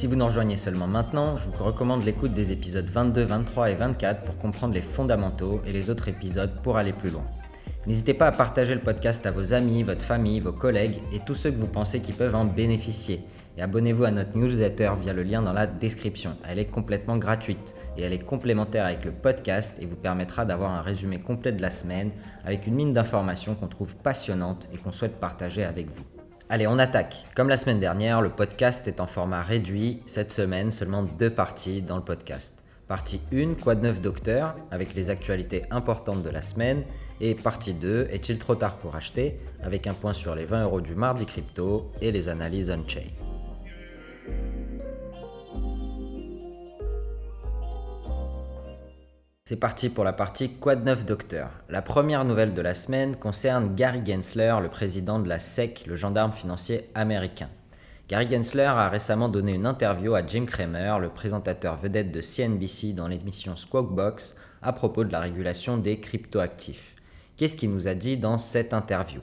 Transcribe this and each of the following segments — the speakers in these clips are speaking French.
Si vous nous rejoignez seulement maintenant, je vous recommande l'écoute des épisodes 22, 23 et 24 pour comprendre les fondamentaux et les autres épisodes pour aller plus loin. N'hésitez pas à partager le podcast à vos amis, votre famille, vos collègues et tous ceux que vous pensez qui peuvent en bénéficier. Et abonnez-vous à notre newsletter via le lien dans la description. Elle est complètement gratuite et elle est complémentaire avec le podcast et vous permettra d'avoir un résumé complet de la semaine avec une mine d'informations qu'on trouve passionnante et qu'on souhaite partager avec vous. Allez, on attaque. Comme la semaine dernière, le podcast est en format réduit. Cette semaine, seulement deux parties dans le podcast. Partie 1, quoi de neuf docteur, avec les actualités importantes de la semaine. Et partie 2, est-il trop tard pour acheter, avec un point sur les 20 euros du mardi crypto et les analyses on-chain. C'est parti pour la partie Quad 9 Docteur. La première nouvelle de la semaine concerne Gary Gensler, le président de la SEC, le gendarme financier américain. Gary Gensler a récemment donné une interview à Jim Cramer, le présentateur vedette de CNBC dans l'émission Squawk à propos de la régulation des cryptoactifs. Qu'est-ce qu'il nous a dit dans cette interview?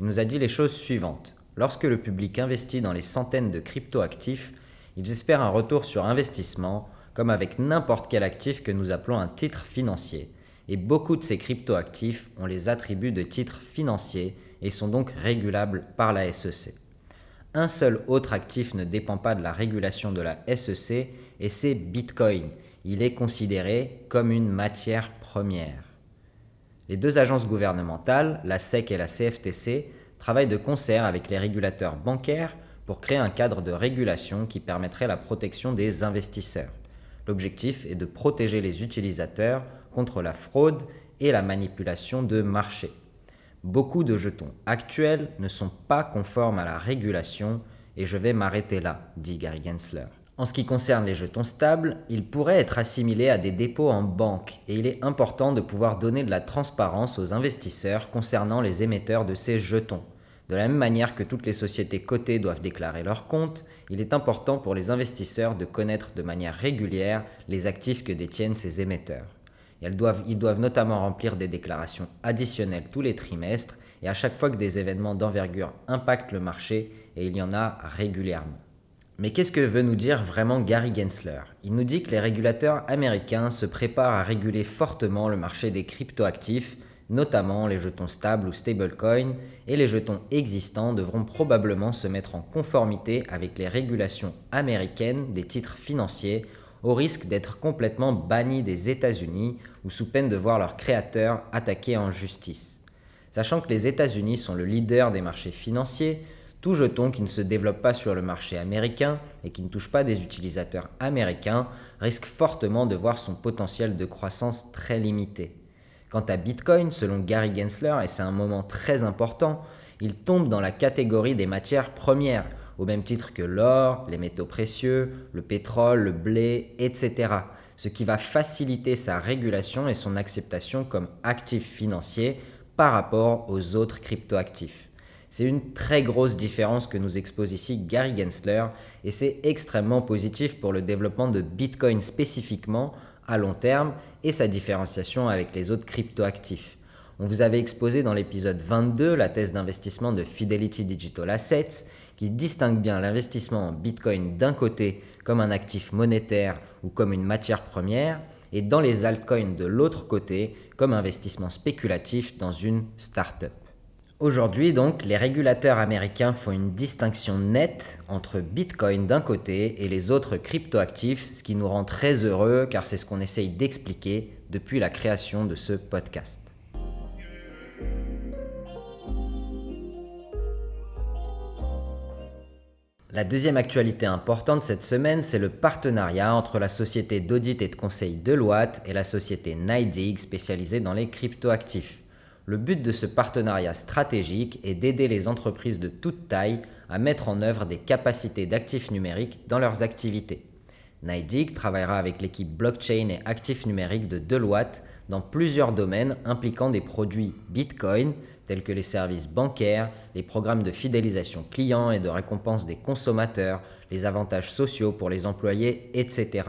Il nous a dit les choses suivantes. Lorsque le public investit dans les centaines de cryptoactifs, ils espèrent un retour sur investissement comme avec n'importe quel actif que nous appelons un titre financier. Et beaucoup de ces cryptoactifs ont les attributs de titres financiers et sont donc régulables par la SEC. Un seul autre actif ne dépend pas de la régulation de la SEC et c'est Bitcoin. Il est considéré comme une matière première. Les deux agences gouvernementales, la SEC et la CFTC, travaillent de concert avec les régulateurs bancaires pour créer un cadre de régulation qui permettrait la protection des investisseurs. L'objectif est de protéger les utilisateurs contre la fraude et la manipulation de marché. Beaucoup de jetons actuels ne sont pas conformes à la régulation et je vais m'arrêter là, dit Gary Gensler. En ce qui concerne les jetons stables, ils pourraient être assimilés à des dépôts en banque et il est important de pouvoir donner de la transparence aux investisseurs concernant les émetteurs de ces jetons. De la même manière que toutes les sociétés cotées doivent déclarer leurs comptes, il est important pour les investisseurs de connaître de manière régulière les actifs que détiennent ces émetteurs. ils doivent notamment remplir des déclarations additionnelles tous les trimestres et à chaque fois que des événements d'envergure impactent le marché, et il y en a régulièrement. Mais qu'est-ce que veut nous dire vraiment Gary Gensler? Il nous dit que les régulateurs américains se préparent à réguler fortement le marché des cryptoactifs notamment les jetons stables ou stablecoins, et les jetons existants devront probablement se mettre en conformité avec les régulations américaines des titres financiers, au risque d'être complètement bannis des États-Unis ou sous peine de voir leurs créateurs attaqués en justice. Sachant que les États-Unis sont le leader des marchés financiers, tout jeton qui ne se développe pas sur le marché américain et qui ne touche pas des utilisateurs américains risque fortement de voir son potentiel de croissance très limité. Quant à Bitcoin, selon Gary Gensler, et c'est un moment très important, il tombe dans la catégorie des matières premières, au même titre que l'or, les métaux précieux, le pétrole, le blé, etc. Ce qui va faciliter sa régulation et son acceptation comme actif financier par rapport aux autres cryptoactifs. C'est une très grosse différence que nous expose ici Gary Gensler et c'est extrêmement positif pour le développement de Bitcoin spécifiquement à long terme et sa différenciation avec les autres cryptoactifs. On vous avait exposé dans l'épisode 22 la thèse d'investissement de Fidelity Digital Assets qui distingue bien l'investissement en Bitcoin d'un côté comme un actif monétaire ou comme une matière première et dans les altcoins de l'autre côté comme investissement spéculatif dans une startup. Aujourd'hui, donc, les régulateurs américains font une distinction nette entre Bitcoin d'un côté et les autres cryptoactifs, ce qui nous rend très heureux car c'est ce qu'on essaye d'expliquer depuis la création de ce podcast. La deuxième actualité importante cette semaine, c'est le partenariat entre la société d'audit et de conseil Deloitte et la société NIDIG spécialisée dans les cryptoactifs. Le but de ce partenariat stratégique est d'aider les entreprises de toute taille à mettre en œuvre des capacités d'actifs numériques dans leurs activités. NIDIG travaillera avec l'équipe blockchain et actifs numériques de Deloitte dans plusieurs domaines impliquant des produits Bitcoin, tels que les services bancaires, les programmes de fidélisation clients et de récompense des consommateurs, les avantages sociaux pour les employés, etc.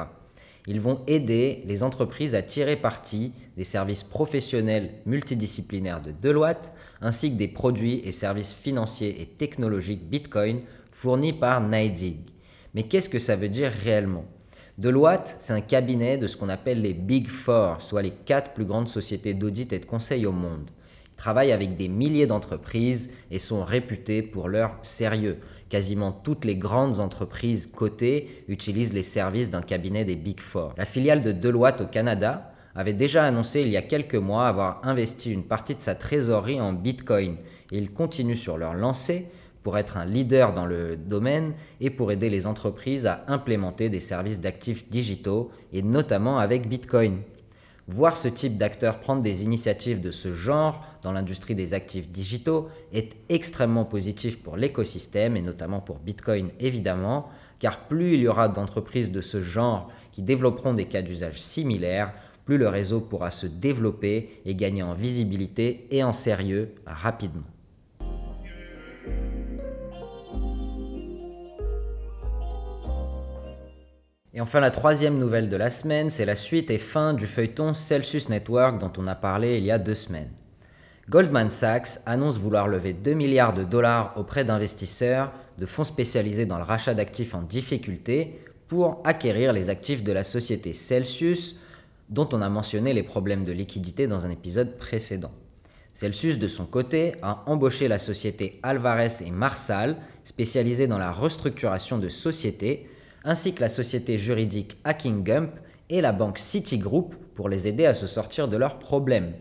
Ils vont aider les entreprises à tirer parti des services professionnels multidisciplinaires de Deloitte, ainsi que des produits et services financiers et technologiques Bitcoin fournis par NIDIG. Mais qu'est-ce que ça veut dire réellement? Deloitte, c'est un cabinet de ce qu'on appelle les Big Four, soit les quatre plus grandes sociétés d'audit et de conseil au monde. Ils travaillent avec des milliers d'entreprises et sont réputés pour leur sérieux. Quasiment toutes les grandes entreprises cotées utilisent les services d'un cabinet des Big Four. La filiale de Deloitte au Canada avait déjà annoncé il y a quelques mois avoir investi une partie de sa trésorerie en Bitcoin et ils continuent sur leur lancée pour être un leader dans le domaine et pour aider les entreprises à implémenter des services d'actifs digitaux et notamment avec Bitcoin. Voir ce type d'acteur prendre des initiatives de ce genre dans l'industrie des actifs digitaux est extrêmement positif pour l'écosystème et notamment pour Bitcoin évidemment, car plus il y aura d'entreprises de ce genre qui développeront des cas d'usage similaires, plus le réseau pourra se développer et gagner en visibilité et en sérieux rapidement. Et enfin, la troisième nouvelle de la semaine, c'est la suite et fin du feuilleton Celsius Network dont on a parlé il y a deux semaines. Goldman Sachs annonce vouloir lever 2 milliards de dollars auprès d'investisseurs de fonds spécialisés dans le rachat d'actifs en difficulté pour acquérir les actifs de la société Celsius, dont on a mentionné les problèmes de liquidité dans un épisode précédent. Celsius, de son côté, a embauché la société Alvarez et Marsal, spécialisée dans la restructuration de sociétés, ainsi que la société juridique Hacking Gump et la banque Citigroup pour les aider à se sortir de leurs problèmes.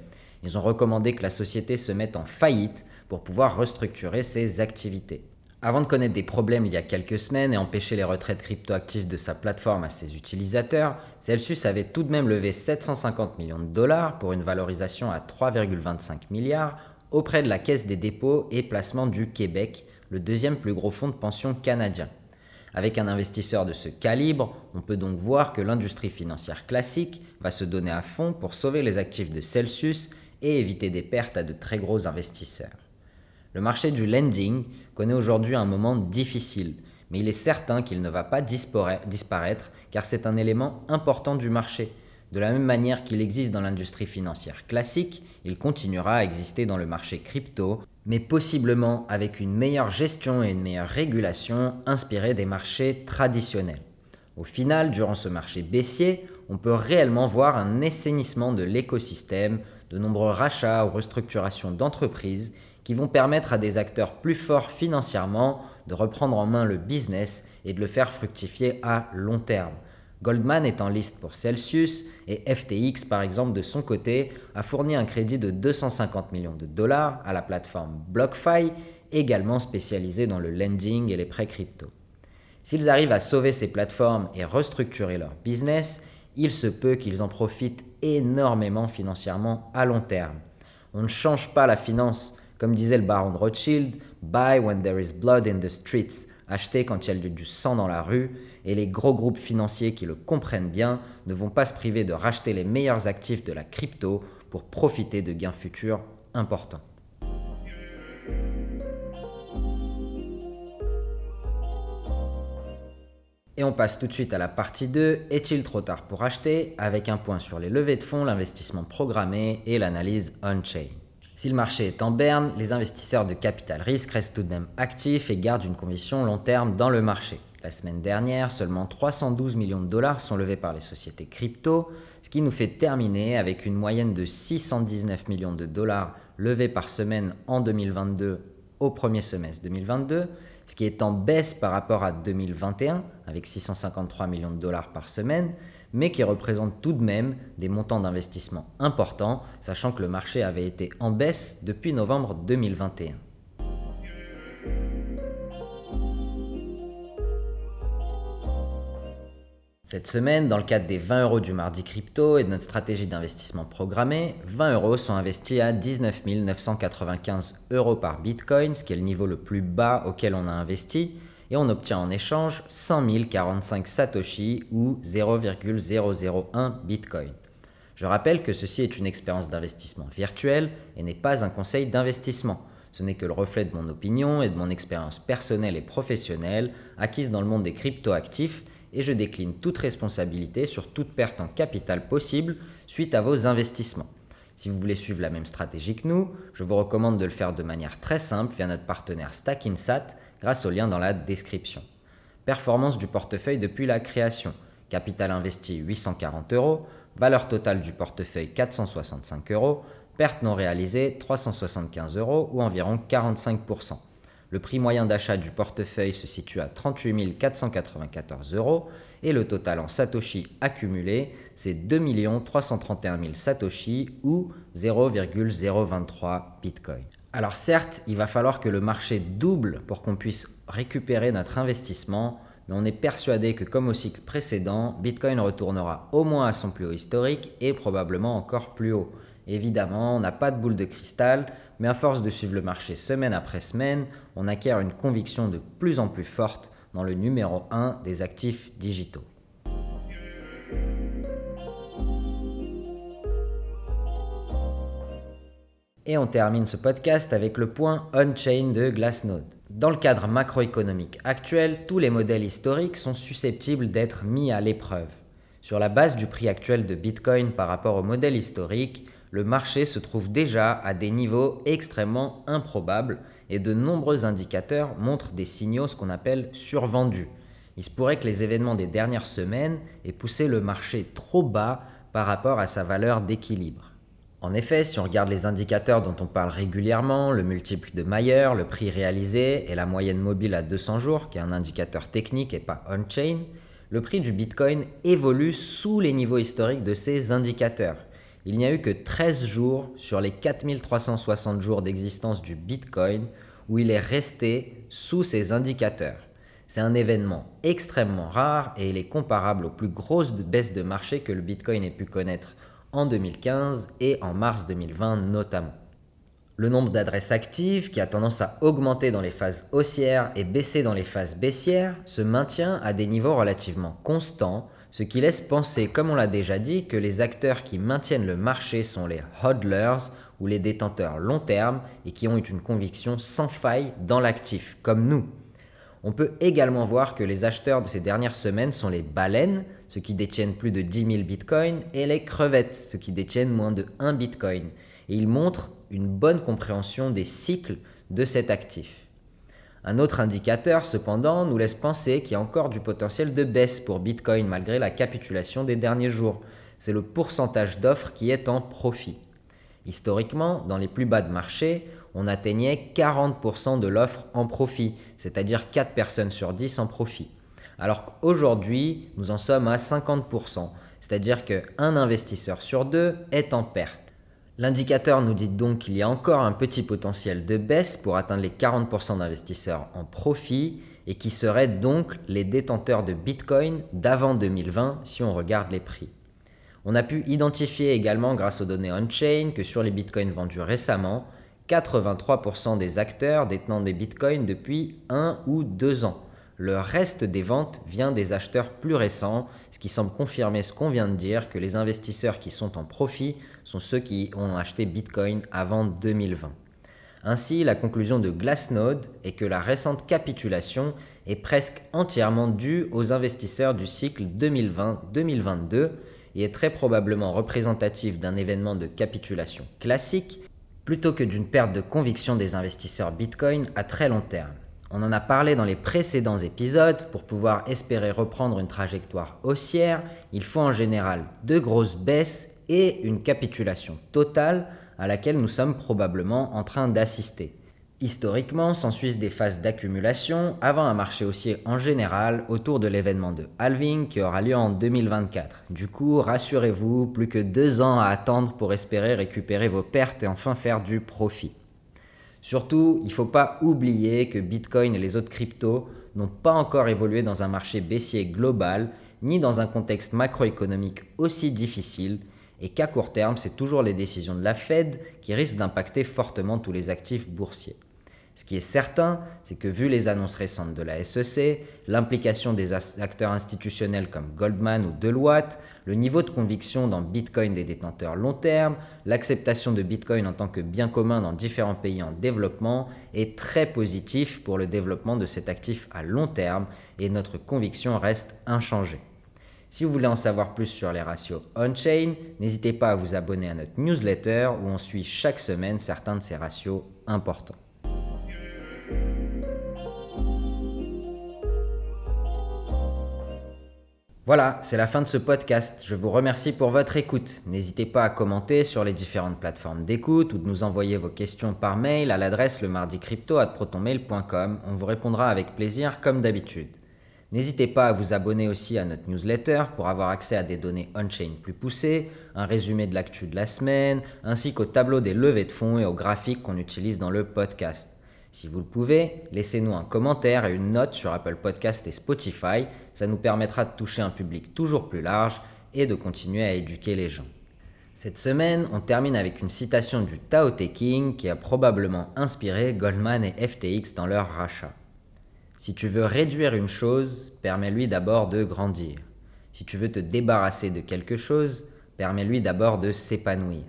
Ils ont recommandé que la société se mette en faillite pour pouvoir restructurer ses activités. Avant de connaître des problèmes il y a quelques semaines et empêcher les retraites cryptoactives de sa plateforme à ses utilisateurs, Celsius avait tout de même levé 750 millions de dollars pour une valorisation à 3,25 milliards auprès de la Caisse des dépôts et placements du Québec, le deuxième plus gros fonds de pension canadien. Avec un investisseur de ce calibre, on peut donc voir que l'industrie financière classique va se donner à fond pour sauver les actifs de Celsius et éviter des pertes à de très gros investisseurs. Le marché du lending connaît aujourd'hui un moment difficile, mais il est certain qu'il ne va pas disparaître car c'est un élément important du marché. De la même manière qu'il existe dans l'industrie financière classique, il continuera à exister dans le marché crypto, mais possiblement avec une meilleure gestion et une meilleure régulation inspirée des marchés traditionnels. Au final, durant ce marché baissier, on peut réellement voir un assainissement de l'écosystème, de nombreux rachats ou restructurations d'entreprises qui vont permettre à des acteurs plus forts financièrement de reprendre en main le business et de le faire fructifier à long terme. Goldman est en liste pour Celsius et FTX, par exemple, de son côté, a fourni un crédit de 250 millions de dollars à la plateforme BlockFi, également spécialisée dans le lending et les prêts crypto. S'ils arrivent à sauver ces plateformes et restructurer leur business, il se peut qu'ils en profitent énormément financièrement à long terme. On ne change pas la finance. Comme disait le baron de Rothschild, buy when there is blood in the streets, acheter quand il y a du sang dans la rue, et les gros groupes financiers qui le comprennent bien ne vont pas se priver de racheter les meilleurs actifs de la crypto pour profiter de gains futurs importants. Et on passe tout de suite à la partie 2, est-il trop tard pour acheter? Avec un point sur les levées de fonds, l'investissement programmé et l'analyse on-chain. Si le marché est en berne, les investisseurs de capital risque restent tout de même actifs et gardent une conviction long terme dans le marché. La semaine dernière, seulement 312 millions de dollars sont levés par les sociétés crypto, ce qui nous fait terminer avec une moyenne de 619 millions de dollars levés par semaine en 2022 au premier semestre 2022 ce qui est en baisse par rapport à 2021, avec 653 millions de dollars par semaine, mais qui représente tout de même des montants d'investissement importants, sachant que le marché avait été en baisse depuis novembre 2021. Cette semaine, dans le cadre des 20 euros du mardi crypto et de notre stratégie d'investissement programmé, 20 euros sont investis à 19 995 euros par bitcoin, ce qui est le niveau le plus bas auquel on a investi, et on obtient en échange 100 045 Satoshi ou 0,001 Bitcoin. Je rappelle que ceci est une expérience d'investissement virtuelle et n'est pas un conseil d'investissement. Ce n'est que le reflet de mon opinion et de mon expérience personnelle et professionnelle acquise dans le monde des cryptoactifs et je décline toute responsabilité sur toute perte en capital possible suite à vos investissements. Si vous voulez suivre la même stratégie que nous, je vous recommande de le faire de manière très simple via notre partenaire Stackinsat grâce au lien dans la description. Performance du portefeuille depuis la création. Capital investi 840 euros, valeur totale du portefeuille 465 euros, perte non réalisée 375 euros ou environ 45%. Le prix moyen d'achat du portefeuille se situe à 38 494 euros et le total en Satoshi accumulé, c'est 2 331 000 Satoshi ou 0,023 Bitcoin. Alors certes, il va falloir que le marché double pour qu'on puisse récupérer notre investissement, mais on est persuadé que comme au cycle précédent, Bitcoin retournera au moins à son plus haut historique et probablement encore plus haut. Évidemment, on n'a pas de boule de cristal, mais à force de suivre le marché semaine après semaine, on acquiert une conviction de plus en plus forte dans le numéro 1 des actifs digitaux. Et on termine ce podcast avec le point on-chain de Glassnode. Dans le cadre macroéconomique actuel, tous les modèles historiques sont susceptibles d'être mis à l'épreuve. Sur la base du prix actuel de Bitcoin par rapport au modèle historique, le marché se trouve déjà à des niveaux extrêmement improbables et de nombreux indicateurs montrent des signaux ce qu'on appelle survendus. Il se pourrait que les événements des dernières semaines aient poussé le marché trop bas par rapport à sa valeur d'équilibre. En effet, si on regarde les indicateurs dont on parle régulièrement, le multiple de Mayer, le prix réalisé et la moyenne mobile à 200 jours, qui est un indicateur technique et pas on-chain, le prix du Bitcoin évolue sous les niveaux historiques de ces indicateurs il n'y a eu que 13 jours sur les 4360 jours d'existence du Bitcoin où il est resté sous ces indicateurs. C'est un événement extrêmement rare et il est comparable aux plus grosses baisses de marché que le Bitcoin ait pu connaître en 2015 et en mars 2020 notamment. Le nombre d'adresses actives, qui a tendance à augmenter dans les phases haussières et baisser dans les phases baissières, se maintient à des niveaux relativement constants ce qui laisse penser, comme on l'a déjà dit, que les acteurs qui maintiennent le marché sont les hodlers ou les détenteurs long terme et qui ont une conviction sans faille dans l'actif, comme nous. On peut également voir que les acheteurs de ces dernières semaines sont les baleines, ceux qui détiennent plus de 10 000 bitcoins, et les crevettes, ceux qui détiennent moins de 1 bitcoin. Et ils montrent une bonne compréhension des cycles de cet actif. Un autre indicateur, cependant, nous laisse penser qu'il y a encore du potentiel de baisse pour Bitcoin malgré la capitulation des derniers jours. C'est le pourcentage d'offres qui est en profit. Historiquement, dans les plus bas de marché, on atteignait 40% de l'offre en profit, c'est-à-dire 4 personnes sur 10 en profit. Alors qu'aujourd'hui, nous en sommes à 50%, c'est-à-dire qu'un investisseur sur deux est en perte. L'indicateur nous dit donc qu'il y a encore un petit potentiel de baisse pour atteindre les 40% d'investisseurs en profit et qui seraient donc les détenteurs de Bitcoin d'avant 2020 si on regarde les prix. On a pu identifier également grâce aux données on-chain que sur les Bitcoins vendus récemment, 83% des acteurs détenant des Bitcoins depuis un ou deux ans. Le reste des ventes vient des acheteurs plus récents, ce qui semble confirmer ce qu'on vient de dire, que les investisseurs qui sont en profit sont ceux qui ont acheté Bitcoin avant 2020. Ainsi, la conclusion de Glassnode est que la récente capitulation est presque entièrement due aux investisseurs du cycle 2020-2022 et est très probablement représentative d'un événement de capitulation classique plutôt que d'une perte de conviction des investisseurs Bitcoin à très long terme. On en a parlé dans les précédents épisodes, pour pouvoir espérer reprendre une trajectoire haussière, il faut en général de grosses baisses et une capitulation totale à laquelle nous sommes probablement en train d'assister. Historiquement, s'ensuivent des phases d'accumulation avant un marché haussier en général autour de l'événement de halving qui aura lieu en 2024. Du coup, rassurez-vous, plus que deux ans à attendre pour espérer récupérer vos pertes et enfin faire du profit. Surtout, il ne faut pas oublier que Bitcoin et les autres cryptos n'ont pas encore évolué dans un marché baissier global, ni dans un contexte macroéconomique aussi difficile, et qu'à court terme, c'est toujours les décisions de la Fed qui risquent d'impacter fortement tous les actifs boursiers. Ce qui est certain, c'est que vu les annonces récentes de la SEC, l'implication des acteurs institutionnels comme Goldman ou Deloitte, le niveau de conviction dans Bitcoin des détenteurs long terme, l'acceptation de Bitcoin en tant que bien commun dans différents pays en développement est très positif pour le développement de cet actif à long terme et notre conviction reste inchangée. Si vous voulez en savoir plus sur les ratios on-chain, n'hésitez pas à vous abonner à notre newsletter où on suit chaque semaine certains de ces ratios importants. Voilà, c'est la fin de ce podcast. Je vous remercie pour votre écoute. N'hésitez pas à commenter sur les différentes plateformes d'écoute ou de nous envoyer vos questions par mail à l'adresse le protonmail.com. On vous répondra avec plaisir comme d'habitude. N'hésitez pas à vous abonner aussi à notre newsletter pour avoir accès à des données on-chain plus poussées, un résumé de l'actu de la semaine, ainsi qu'au tableau des levées de fonds et aux graphiques qu'on utilise dans le podcast. Si vous le pouvez, laissez-nous un commentaire et une note sur Apple Podcast et Spotify, ça nous permettra de toucher un public toujours plus large et de continuer à éduquer les gens. Cette semaine, on termine avec une citation du Tao Te King qui a probablement inspiré Goldman et FTX dans leur rachat. Si tu veux réduire une chose, permets-lui d'abord de grandir. Si tu veux te débarrasser de quelque chose, permets-lui d'abord de s'épanouir.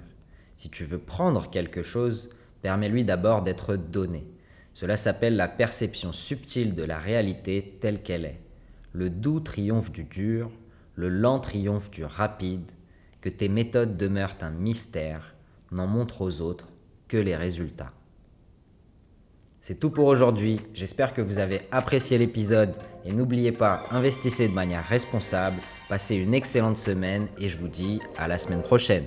Si tu veux prendre quelque chose, permets-lui d'abord d'être donné. Cela s'appelle la perception subtile de la réalité telle qu'elle est. Le doux triomphe du dur, le lent triomphe du rapide, que tes méthodes demeurent un mystère, n'en montre aux autres que les résultats. C'est tout pour aujourd'hui, j'espère que vous avez apprécié l'épisode et n'oubliez pas, investissez de manière responsable, passez une excellente semaine et je vous dis à la semaine prochaine.